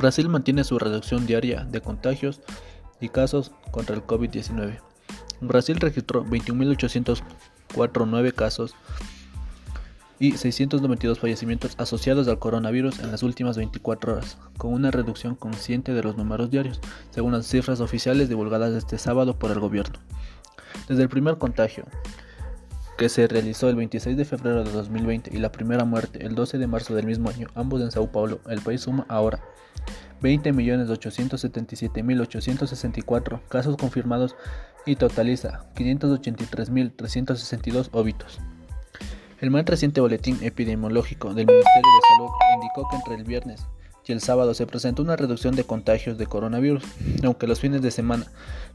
Brasil mantiene su reducción diaria de contagios y casos contra el COVID-19. Brasil registró 21.849 casos y 692 fallecimientos asociados al coronavirus en las últimas 24 horas, con una reducción consciente de los números diarios, según las cifras oficiales divulgadas este sábado por el gobierno. Desde el primer contagio, que se realizó el 26 de febrero de 2020 y la primera muerte el 12 de marzo del mismo año, ambos en Sao Paulo, el país suma ahora 20.877.864 casos confirmados y totaliza 583.362 óbitos. El más reciente boletín epidemiológico del Ministerio de Salud indicó que entre el viernes y el sábado se presentó una reducción de contagios de coronavirus, aunque los fines de semana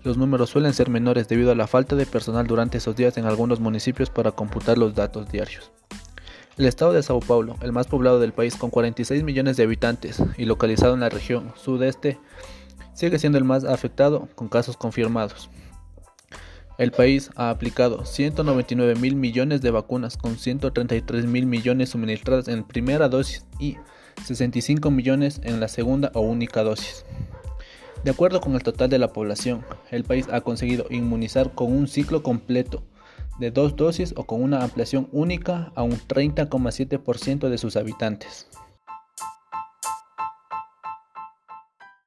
los números suelen ser menores debido a la falta de personal durante esos días en algunos municipios para computar los datos diarios. El estado de Sao Paulo, el más poblado del país con 46 millones de habitantes y localizado en la región sudeste, sigue siendo el más afectado con casos confirmados. El país ha aplicado 199 mil millones de vacunas con 133 mil millones suministradas en primera dosis y 65 millones en la segunda o única dosis. De acuerdo con el total de la población, el país ha conseguido inmunizar con un ciclo completo de dos dosis o con una ampliación única a un 30,7% de sus habitantes.